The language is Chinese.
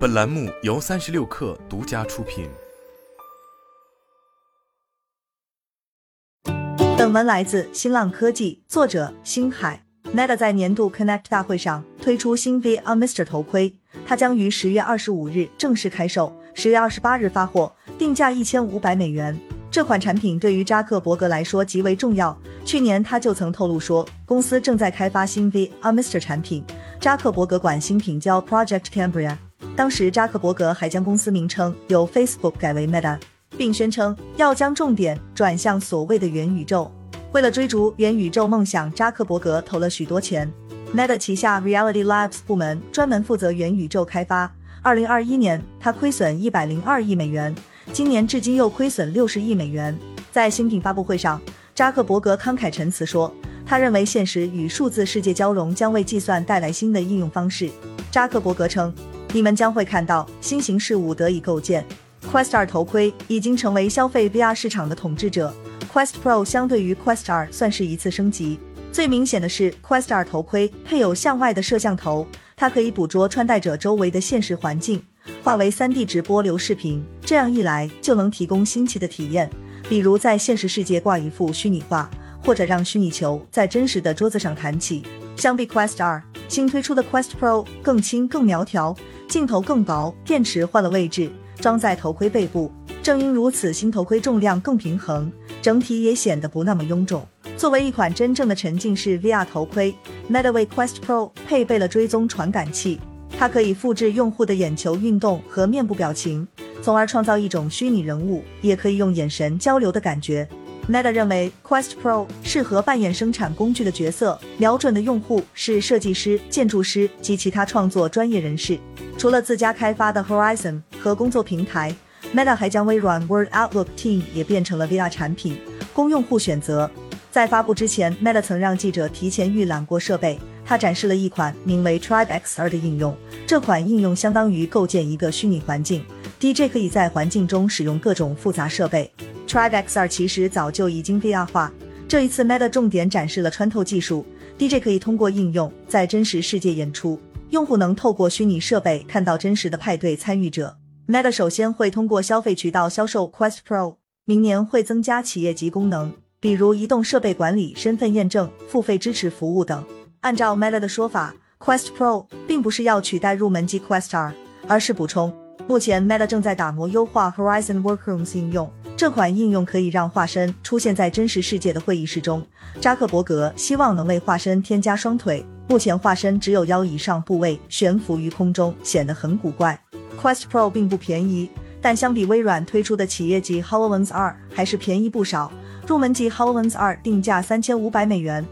本栏目由三十六氪独家出品。本文来自新浪科技，作者星海。Meta 在年度 Connect 大会上推出新 VR Mr 头盔，它将于十月二十五日正式开售，十月二十八日发货，定价一千五百美元。这款产品对于扎克伯格来说极为重要。去年他就曾透露说，公司正在开发新 VR Mr 产品。扎克伯格管新品叫 Project Cambria。当时扎克伯格还将公司名称由 Facebook 改为 Meta，并宣称要将重点转向所谓的元宇宙。为了追逐元宇宙梦想，扎克伯格投了许多钱。Meta 旗下 Reality Labs 部门专门负责元宇宙开发。二零二一年，他亏损一百零二亿美元，今年至今又亏损六十亿美元。在新品发布会上，扎克伯格慷慨陈词说，他认为现实与数字世界交融将为计算带来新的应用方式。扎克伯格称：“你们将会看到新型事物得以构建。”Quest 二头盔已经成为消费 VR 市场的统治者。Quest Pro 相对于 Quest 2算是一次升级。最明显的是，Quest 2头盔配有向外的摄像头，它可以捕捉穿戴者周围的现实环境，化为 3D 直播流视频。这样一来，就能提供新奇的体验，比如在现实世界挂一幅虚拟画，或者让虚拟球在真实的桌子上弹起。相比 Quest 2，新推出的 Quest Pro 更轻、更苗条，镜头更薄，电池换了位置，装在头盔背部。正因如此，新头盔重量更平衡。整体也显得不那么臃肿。作为一款真正的沉浸式 VR 头盔，MetaWay Quest Pro 配备了追踪传感器，它可以复制用户的眼球运动和面部表情，从而创造一种虚拟人物，也可以用眼神交流的感觉。Meta 认为 Quest Pro 适合扮演生产工具的角色，瞄准的用户是设计师、建筑师及其他创作专业人士。除了自家开发的 Horizon 和工作平台。Meta 还将微软 Word Outlook Team 也变成了 VR 产品，供用户选择。在发布之前，Meta 曾让记者提前预览过设备。它展示了一款名为 Tribe XR 的应用。这款应用相当于构建一个虚拟环境，DJ 可以在环境中使用各种复杂设备。Tribe XR 其实早就已经 VR 化。这一次，Meta 重点展示了穿透技术，DJ 可以通过应用在真实世界演出，用户能透过虚拟设备看到真实的派对参与者。Meta 首先会通过消费渠道销售 Quest Pro，明年会增加企业级功能，比如移动设备管理、身份验证、付费支持服务等。按照 Meta 的说法，Quest Pro 并不是要取代入门级 Quest 2，而是补充。目前 Meta 正在打磨优化 Horizon Workrooms 应用，这款应用可以让化身出现在真实世界的会议室中。扎克伯格希望能为化身添加双腿，目前化身只有腰以上部位悬浮于空中，显得很古怪。Quest Pro 并不便宜，但相比微软推出的企业级 HoloLens 2，还是便宜不少。入门级 HoloLens 2定价三千五百美元，